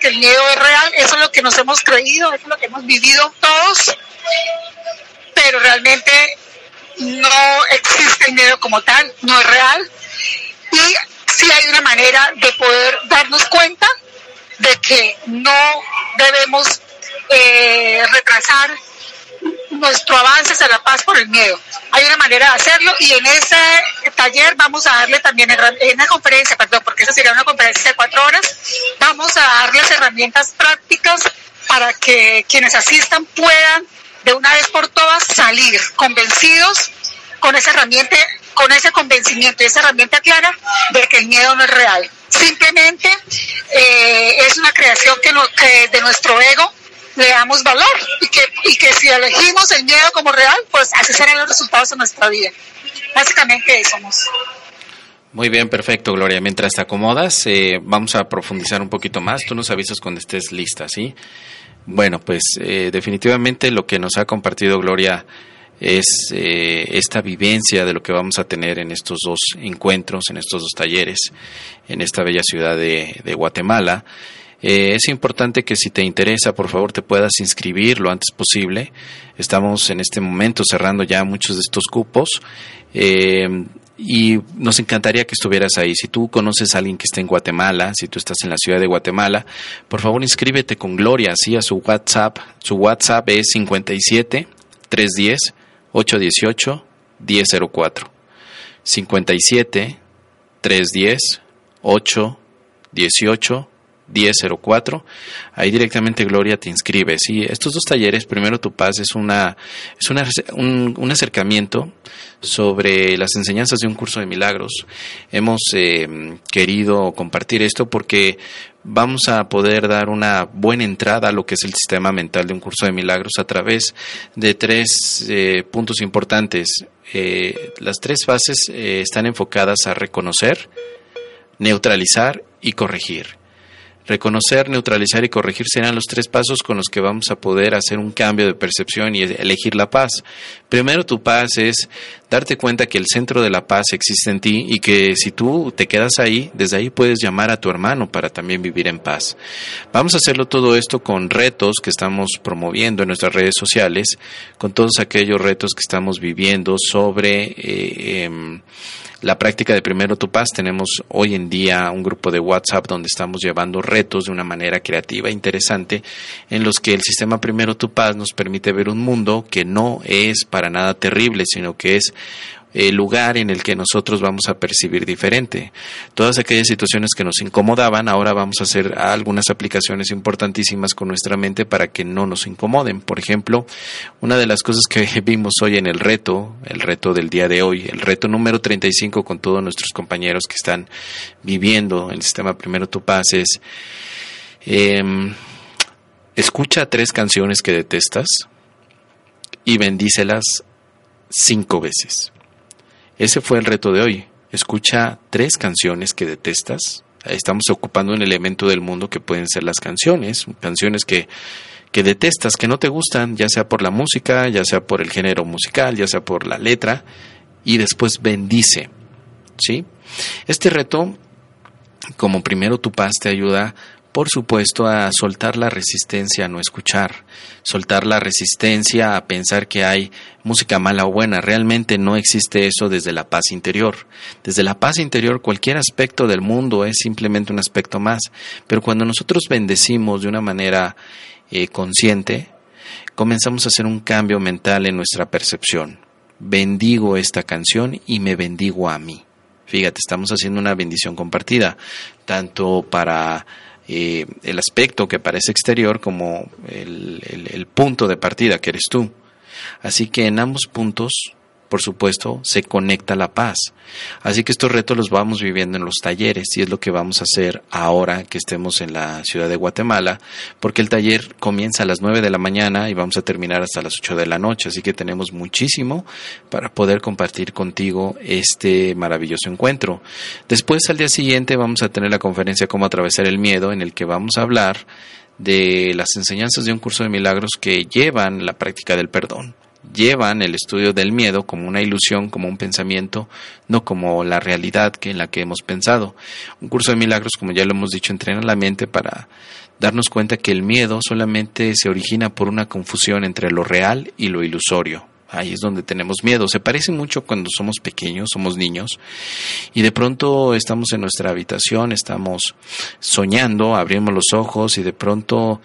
que el miedo es real, eso es lo que nos hemos creído, eso es lo que hemos vivido todos, pero realmente no existe el miedo como tal, no es real. Y sí hay una manera de poder darnos cuenta de que no debemos eh, retrasar nuestro avance hacia la paz por el miedo. Hay una manera de hacerlo y en ese taller vamos a darle también, en una conferencia, perdón, porque esa sería una conferencia de cuatro horas, vamos a darles herramientas prácticas para que quienes asistan puedan de una vez por todas salir convencidos con esa herramienta, con ese convencimiento y esa herramienta clara de que el miedo no es real. Simplemente eh, es una creación que, no, que de nuestro ego le damos valor y que, y que si elegimos el miedo como real, pues así serán los resultados en nuestra vida. Básicamente eso somos. Muy bien, perfecto, Gloria. Mientras te acomodas, eh, vamos a profundizar un poquito más. Tú nos avisas cuando estés lista, ¿sí? Bueno, pues eh, definitivamente lo que nos ha compartido Gloria es eh, esta vivencia de lo que vamos a tener en estos dos encuentros, en estos dos talleres, en esta bella ciudad de, de Guatemala. Eh, es importante que si te interesa, por favor, te puedas inscribir lo antes posible. Estamos en este momento cerrando ya muchos de estos cupos. Eh, y nos encantaría que estuvieras ahí. Si tú conoces a alguien que está en Guatemala, si tú estás en la ciudad de Guatemala, por favor inscríbete con Gloria, así a su WhatsApp. Su WhatsApp es 57 310 818 1004. 57 310 818 1004. Ahí directamente Gloria te inscribes. Y estos dos talleres, primero tu paz, es una es una, un, acercamiento sobre las enseñanzas de un curso de milagros. Hemos eh, querido compartir esto porque vamos a poder dar una buena entrada a lo que es el sistema mental de un curso de milagros a través de tres eh, puntos importantes. Eh, las tres fases eh, están enfocadas a reconocer, neutralizar y corregir. Reconocer, neutralizar y corregir serán los tres pasos con los que vamos a poder hacer un cambio de percepción y elegir la paz. Primero tu paz es darte cuenta que el centro de la paz existe en ti y que si tú te quedas ahí, desde ahí puedes llamar a tu hermano para también vivir en paz. Vamos a hacerlo todo esto con retos que estamos promoviendo en nuestras redes sociales, con todos aquellos retos que estamos viviendo sobre... Eh, eh, la práctica de Primero Tu Paz. Tenemos hoy en día un grupo de WhatsApp donde estamos llevando retos de una manera creativa e interesante en los que el sistema Primero Tu Paz nos permite ver un mundo que no es para nada terrible, sino que es el lugar en el que nosotros vamos a percibir diferente. Todas aquellas situaciones que nos incomodaban, ahora vamos a hacer algunas aplicaciones importantísimas con nuestra mente para que no nos incomoden. Por ejemplo, una de las cosas que [LAUGHS] vimos hoy en el reto, el reto del día de hoy, el reto número 35 con todos nuestros compañeros que están viviendo el sistema Primero Tu Paz es, eh, escucha tres canciones que detestas y bendícelas cinco veces. Ese fue el reto de hoy. Escucha tres canciones que detestas. Estamos ocupando un elemento del mundo que pueden ser las canciones, canciones que, que detestas, que no te gustan, ya sea por la música, ya sea por el género musical, ya sea por la letra, y después bendice. ¿Sí? Este reto, como primero tu paz te ayuda por supuesto, a soltar la resistencia a no escuchar, soltar la resistencia a pensar que hay música mala o buena. Realmente no existe eso desde la paz interior. Desde la paz interior cualquier aspecto del mundo es simplemente un aspecto más. Pero cuando nosotros bendecimos de una manera eh, consciente, comenzamos a hacer un cambio mental en nuestra percepción. Bendigo esta canción y me bendigo a mí. Fíjate, estamos haciendo una bendición compartida, tanto para eh, el aspecto que parece exterior como el, el punto de partida que eres tú. Así que en ambos puntos por supuesto, se conecta la paz. Así que estos retos los vamos viviendo en los talleres y es lo que vamos a hacer ahora que estemos en la ciudad de Guatemala, porque el taller comienza a las 9 de la mañana y vamos a terminar hasta las 8 de la noche, así que tenemos muchísimo para poder compartir contigo este maravilloso encuentro. Después, al día siguiente, vamos a tener la conferencia Cómo atravesar el miedo, en el que vamos a hablar de las enseñanzas de un curso de milagros que llevan la práctica del perdón llevan el estudio del miedo como una ilusión, como un pensamiento, no como la realidad que en la que hemos pensado. Un curso de milagros, como ya lo hemos dicho, entrena la mente para darnos cuenta que el miedo solamente se origina por una confusión entre lo real y lo ilusorio. Ahí es donde tenemos miedo. Se parece mucho cuando somos pequeños, somos niños, y de pronto estamos en nuestra habitación, estamos soñando, abrimos los ojos y de pronto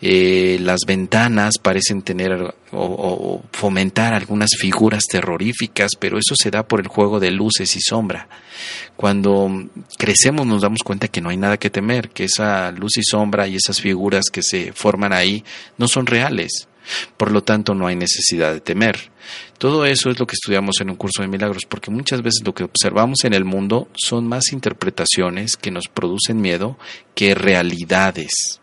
eh, las ventanas parecen tener o, fomentar algunas figuras terroríficas, pero eso se da por el juego de luces y sombra. Cuando crecemos nos damos cuenta que no hay nada que temer, que esa luz y sombra y esas figuras que se forman ahí no son reales. Por lo tanto, no hay necesidad de temer. Todo eso es lo que estudiamos en un curso de milagros, porque muchas veces lo que observamos en el mundo son más interpretaciones que nos producen miedo que realidades.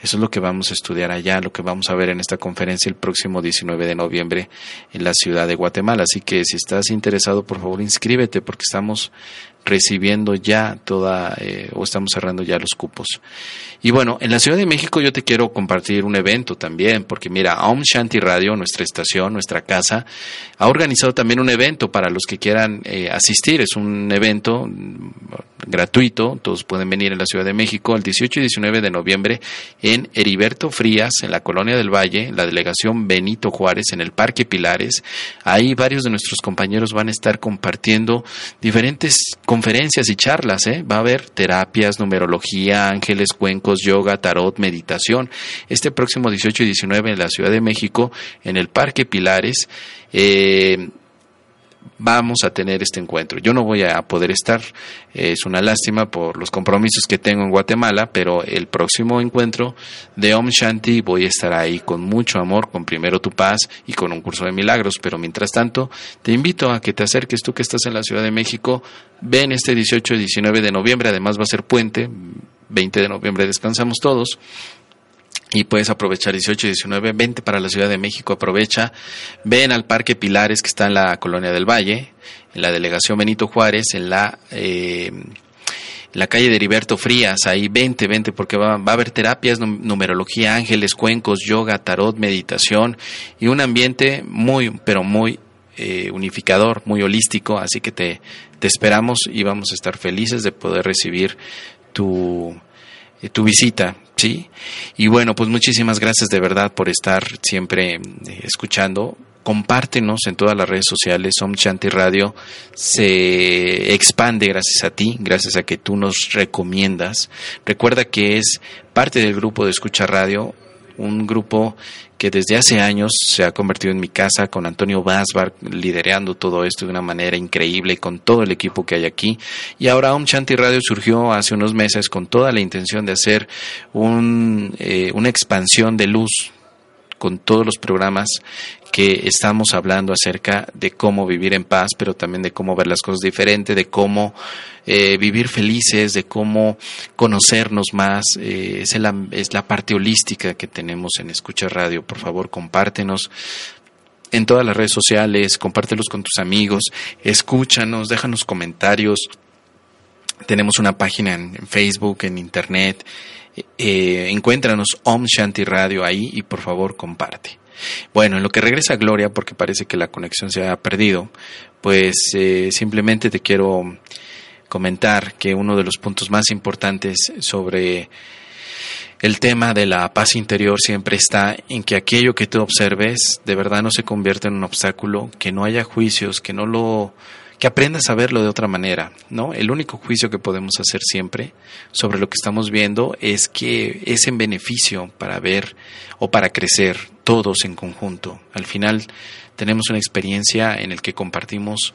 Eso es lo que vamos a estudiar allá, lo que vamos a ver en esta conferencia el próximo 19 de noviembre en la ciudad de Guatemala. Así que si estás interesado, por favor, inscríbete porque estamos recibiendo ya toda, eh, o estamos cerrando ya los cupos. Y bueno, en la Ciudad de México yo te quiero compartir un evento también, porque mira, Om Shanti Radio, nuestra estación, nuestra casa, ha organizado también un evento para los que quieran eh, asistir. Es un evento mm, gratuito, todos pueden venir en la Ciudad de México el 18 y 19 de noviembre en Heriberto Frías, en la Colonia del Valle, la delegación Benito Juárez, en el Parque Pilares. Ahí varios de nuestros compañeros van a estar compartiendo diferentes conferencias y charlas. ¿eh? Va a haber terapias, numerología, ángeles, cuencos, yoga, tarot, meditación. Este próximo 18 y 19 en la Ciudad de México, en el Parque Pilares. Eh, vamos a tener este encuentro. Yo no voy a poder estar, es una lástima por los compromisos que tengo en Guatemala, pero el próximo encuentro de Om Shanti voy a estar ahí con mucho amor, con primero tu paz y con un curso de milagros. Pero mientras tanto, te invito a que te acerques tú que estás en la Ciudad de México, ven este 18 y 19 de noviembre, además va a ser puente, 20 de noviembre descansamos todos y puedes aprovechar 18 y 19, vente para la Ciudad de México, aprovecha, ven al Parque Pilares que está en la Colonia del Valle, en la delegación Benito Juárez, en la, eh, la calle de Heriberto Frías, ahí vente, vente, porque va, va a haber terapias, numerología, ángeles, cuencos, yoga, tarot, meditación y un ambiente muy, pero muy eh, unificador, muy holístico, así que te, te esperamos y vamos a estar felices de poder recibir tu, tu visita. ¿sí? Y bueno, pues muchísimas gracias de verdad por estar siempre eh, escuchando. Compártenos en todas las redes sociales. Om Shanti Radio se expande gracias a ti, gracias a que tú nos recomiendas. Recuerda que es parte del grupo de Escucha Radio, un grupo que desde hace años se ha convertido en mi casa con Antonio Basbar liderando todo esto de una manera increíble con todo el equipo que hay aquí. Y ahora Om Shanti Radio surgió hace unos meses con toda la intención de hacer un, eh, una expansión de luz con todos los programas que estamos hablando acerca de cómo vivir en paz, pero también de cómo ver las cosas diferente, de cómo eh, vivir felices, de cómo conocernos más. Eh, es, la, es la parte holística que tenemos en Escucha Radio. Por favor, compártenos en todas las redes sociales, compártelos con tus amigos, escúchanos, déjanos comentarios. Tenemos una página en Facebook, en Internet. Eh, encuéntranos Om Shanti Radio ahí y por favor comparte. Bueno, en lo que regresa Gloria, porque parece que la conexión se ha perdido, pues eh, simplemente te quiero comentar que uno de los puntos más importantes sobre el tema de la paz interior siempre está en que aquello que tú observes de verdad no se convierta en un obstáculo, que no haya juicios, que no lo que aprendas a verlo de otra manera, ¿no? El único juicio que podemos hacer siempre sobre lo que estamos viendo es que es en beneficio para ver o para crecer todos en conjunto. Al final tenemos una experiencia en el que compartimos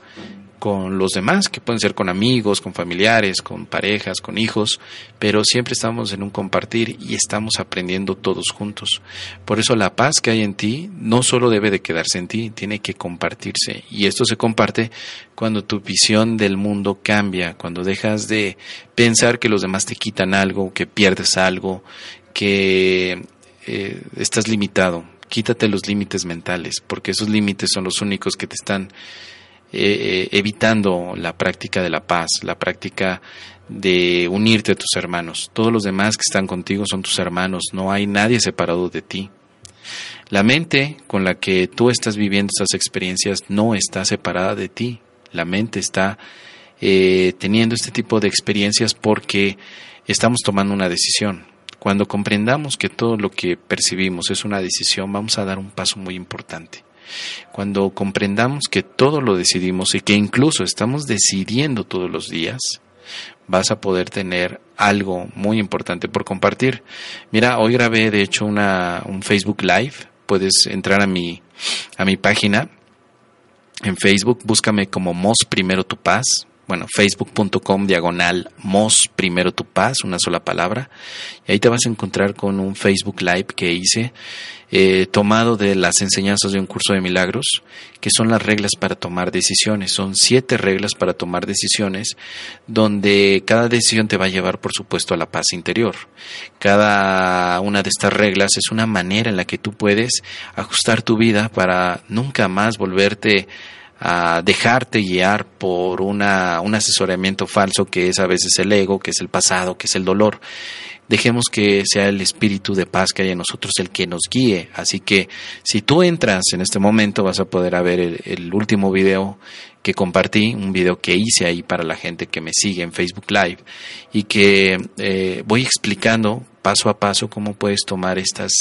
con los demás, que pueden ser con amigos, con familiares, con parejas, con hijos, pero siempre estamos en un compartir y estamos aprendiendo todos juntos. Por eso la paz que hay en ti no solo debe de quedarse en ti, tiene que compartirse. Y esto se comparte cuando tu visión del mundo cambia, cuando dejas de pensar que los demás te quitan algo, que pierdes algo, que eh, estás limitado. Quítate los límites mentales, porque esos límites son los únicos que te están eh, evitando la práctica de la paz, la práctica de unirte a tus hermanos. Todos los demás que están contigo son tus hermanos, no hay nadie separado de ti. La mente con la que tú estás viviendo estas experiencias no está separada de ti. La mente está eh, teniendo este tipo de experiencias porque estamos tomando una decisión. Cuando comprendamos que todo lo que percibimos es una decisión, vamos a dar un paso muy importante. Cuando comprendamos que todo lo decidimos y que incluso estamos decidiendo todos los días, vas a poder tener algo muy importante por compartir. Mira, hoy grabé de hecho una, un Facebook Live. Puedes entrar a mi, a mi página en Facebook, búscame como Mos Primero Tu Paz, bueno, facebook.com diagonal mos primero tu paz, una sola palabra, y ahí te vas a encontrar con un Facebook Live que hice, eh, tomado de las enseñanzas de un curso de milagros, que son las reglas para tomar decisiones. Son siete reglas para tomar decisiones, donde cada decisión te va a llevar, por supuesto, a la paz interior. Cada una de estas reglas es una manera en la que tú puedes ajustar tu vida para nunca más volverte a dejarte guiar por una, un asesoramiento falso que es a veces el ego, que es el pasado, que es el dolor. Dejemos que sea el espíritu de paz que hay en nosotros el que nos guíe. Así que si tú entras en este momento vas a poder ver el, último video que compartí, un video que hice ahí para la gente que me sigue en Facebook Live y que eh, voy explicando paso a paso cómo puedes tomar estas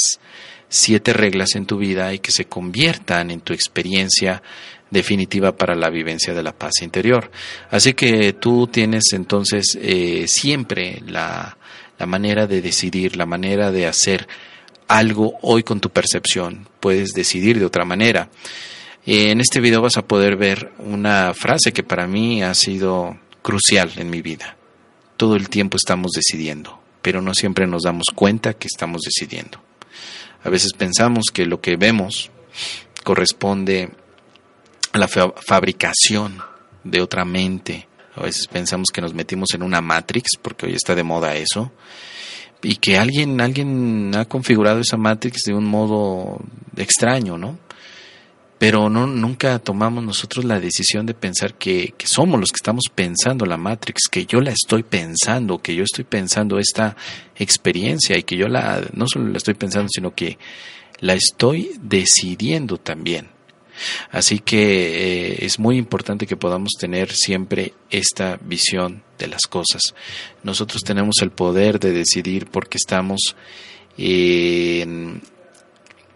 siete reglas en tu vida y que se conviertan en tu experiencia definitiva para la vivencia de la paz interior. Así que tú tienes entonces eh, siempre la, la manera de decidir, la manera de hacer algo hoy con tu percepción. Puedes decidir de otra manera. En este video vas a poder ver una frase que para mí ha sido crucial en mi vida. Todo el tiempo estamos decidiendo, pero no siempre nos damos cuenta que estamos decidiendo. A veces pensamos que lo que vemos corresponde la fabricación de otra mente. A veces pensamos que nos metimos en una Matrix, porque hoy está de moda eso, y que alguien, alguien ha configurado esa Matrix de un modo extraño, ¿no? Pero no, nunca tomamos nosotros la decisión de pensar que, que somos los que estamos pensando la Matrix, que yo la estoy pensando, que yo estoy pensando esta experiencia y que yo la, no solo la estoy pensando, sino que la estoy decidiendo también. Así que eh, es muy importante que podamos tener siempre esta visión de las cosas. Nosotros tenemos el poder de decidir porque estamos en,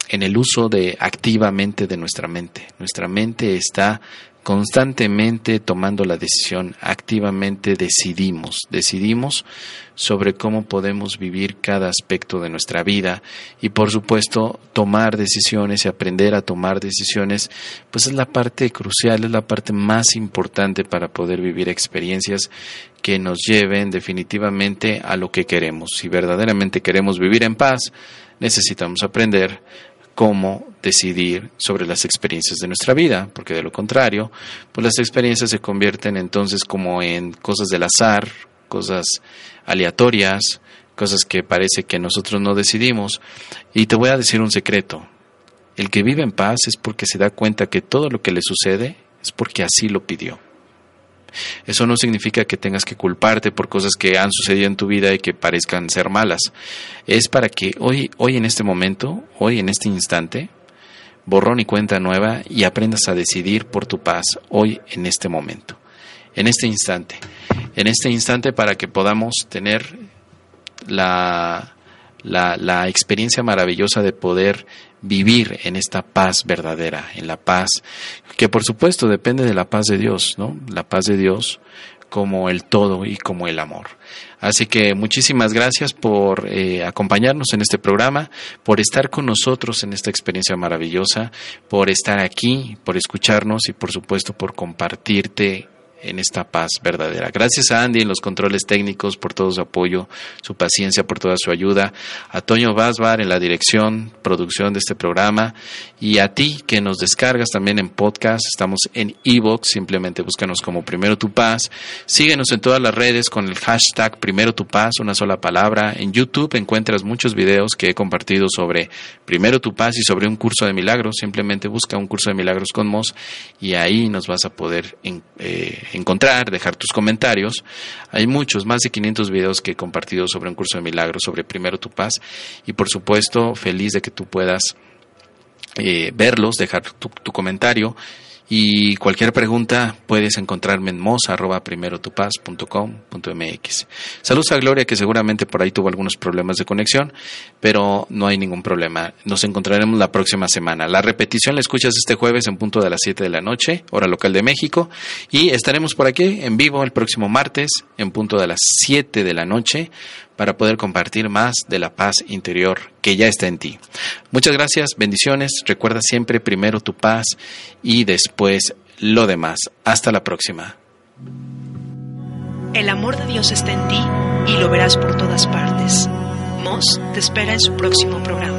en el uso de activamente de nuestra mente. Nuestra mente está constantemente tomando la decisión, activamente decidimos, decidimos sobre cómo podemos vivir cada aspecto de nuestra vida y por supuesto tomar decisiones y aprender a tomar decisiones, pues es la parte crucial, es la parte más importante para poder vivir experiencias que nos lleven definitivamente a lo que queremos. Si verdaderamente queremos vivir en paz, necesitamos aprender cómo decidir sobre las experiencias de nuestra vida, porque de lo contrario, pues las experiencias se convierten entonces como en cosas del azar, cosas aleatorias, cosas que parece que nosotros no decidimos. Y te voy a decir un secreto. El que vive en paz es porque se da cuenta que todo lo que le sucede es porque así lo pidió. Eso no significa que tengas que culparte por cosas que han sucedido en tu vida y que parezcan ser malas. Es para que hoy, hoy en este momento, hoy en este instante, borrón y cuenta nueva y aprendas a decidir por tu paz hoy en este momento, en este instante, en este instante para que podamos tener la, la, la experiencia maravillosa de poder vivir en esta paz verdadera, en la paz que por supuesto depende de la paz de Dios, ¿no? La paz de Dios como el todo y como el amor. Así que muchísimas gracias por eh, acompañarnos en este programa, por estar con nosotros en esta experiencia maravillosa, por estar aquí, por escucharnos y por supuesto por compartirte en esta paz verdadera. Gracias a Andy en los controles técnicos por todo su apoyo, su paciencia, por toda su ayuda, a Toño Vasbar en la dirección, producción de este programa y a ti que nos descargas también en podcast. Estamos en Evox, simplemente búscanos como Primero Tu Paz. Síguenos en todas las redes con el hashtag Primero Tu Paz, una sola palabra. En YouTube encuentras muchos videos que he compartido sobre Primero Tu Paz y sobre un curso de milagros. Simplemente busca un curso de milagros con Mos y ahí nos vas a poder eh, encontrar, dejar tus comentarios. Hay muchos, más de 500 videos que he compartido sobre un curso de milagros, sobre primero tu paz. Y por supuesto, feliz de que tú puedas eh, verlos, dejar tu, comentario Y cualquier pregunta puedes encontrarme en mos.primerotupaz.com.mx. Saludos a Gloria, que seguramente por ahí tuvo algunos problemas de conexión, pero no hay ningún problema. Nos encontraremos la próxima semana. La repetición la escuchas este jueves en punto de las 7 de la noche, hora local de México, y estaremos por aquí en vivo el próximo martes en punto de las 7 de la noche para poder compartir más de la paz interior que ya está en ti. Muchas gracias, bendiciones. Recuerda siempre primero tu paz y después lo demás. Hasta la próxima. El amor de Dios está en ti y lo verás por todas partes. Moss te espera en su próximo programa.